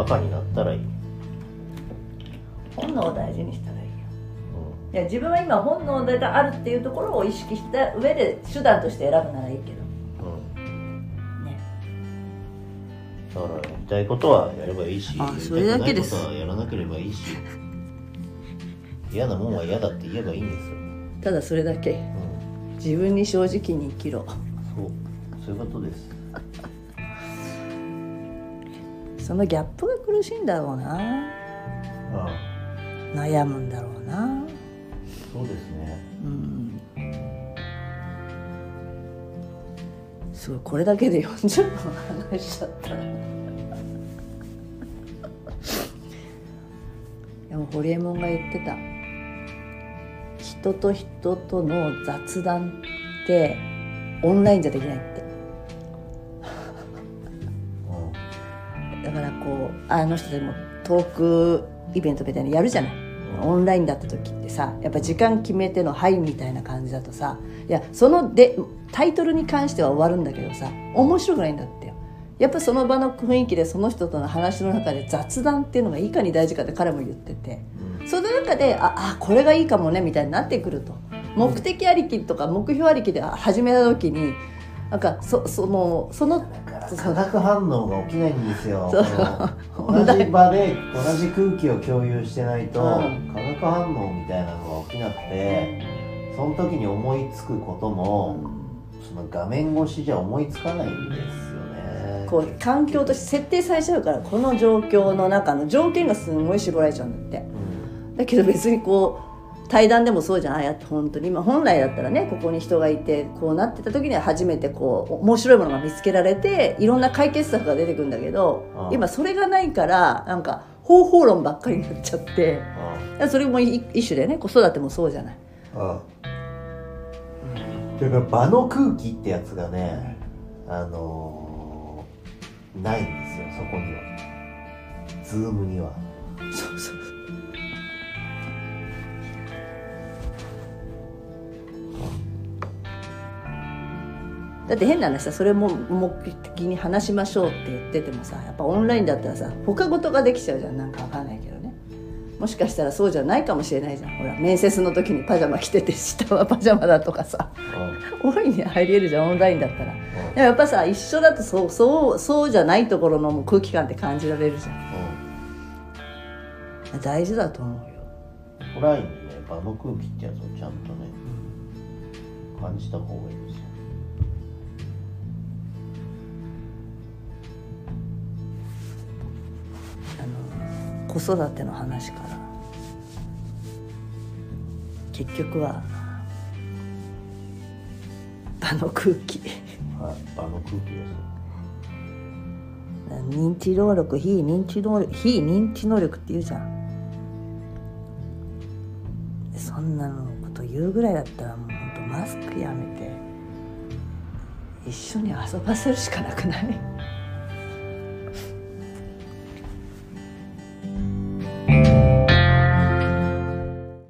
バカになったらいい、本能を大事にしたらいいよ。いや自分は今本能があるっていうところを意識した上で手段として選ぶならいいけど。うん。うん、ね。だからやりたいことはやればいいしそれだけですないことはやらなければいいし。嫌なもんは嫌だって言えばいいんですよ、ただそれだけ。うん、自分に正直に生きろ。そう。そういうことです。そのギャップが苦しいんだろうな。悩むんだろうな。そうですね。うん。すごいこれだけで40分話しちゃった。でもホリエモンが言ってた。人と人との雑談ってオンラインじゃできないってだからこうあの人でもトークイベントみたいなのやるじゃない。オンラインだった時ってさやっぱ時間決めての「はい」みたいな感じだとさいやそのでタイトルに関しては終わるんだけどさ面白くないんだってよ。やっぱその場の雰囲気でその人との話の中で雑談っていうのがいかに大事かって彼も言ってて。ん。その中でああこれがいいかもねみたいになってくると目的ありきとか目標ありきで始めた時になんかそそのその化学反応が起きないんですよ。同じ場で同じ空気を共有してないと、うん。化学反応みたいなのが起きなくてその時に思いつくことも、その画面越しじゃ思いつかないんですよね。こう環境として設定されちゃうからこの状況の中の条件がすごい絞られちゃうんだって。うん。だけど別にこう対談でもそうじゃないやって本当に。今本来だったらねここに人がいてこうなってた時には初めてこう面白いものが見つけられていろんな解決策が出てくるんだけどああ。今それがないからなんか方法論ばっかりになっちゃってあそれも一一種でね子育てもそうじゃない。あだから場の空気ってやつがねあのーないんですよそこには。ズームには。そうそうだって変な話さそれも目的に話しましょうって言っててもさやっぱオンラインだったらさ他事ができちゃうじゃん。なんかわかんないけどね。もしかしたらそうじゃないかもしれないじゃん。ほら面接の時にパジャマ着てて下はパジャマだとかさ。大いに入りえるじゃんオンラインだったら。でもやっぱさ一緒だとそうそうそうじゃないところの空気感って感じられるじゃん。大事だと思うよ。オンラインでね場の空気ってやつをちゃんとね感じた方がいいですよ子育ての話から。結局は場の空気。はい場の空気です認知能力非認知能力非認知能力って言うじゃん。そんなのこと言うぐらいだったらもう本当マスクやめて一緒に遊ばせるしかなくない？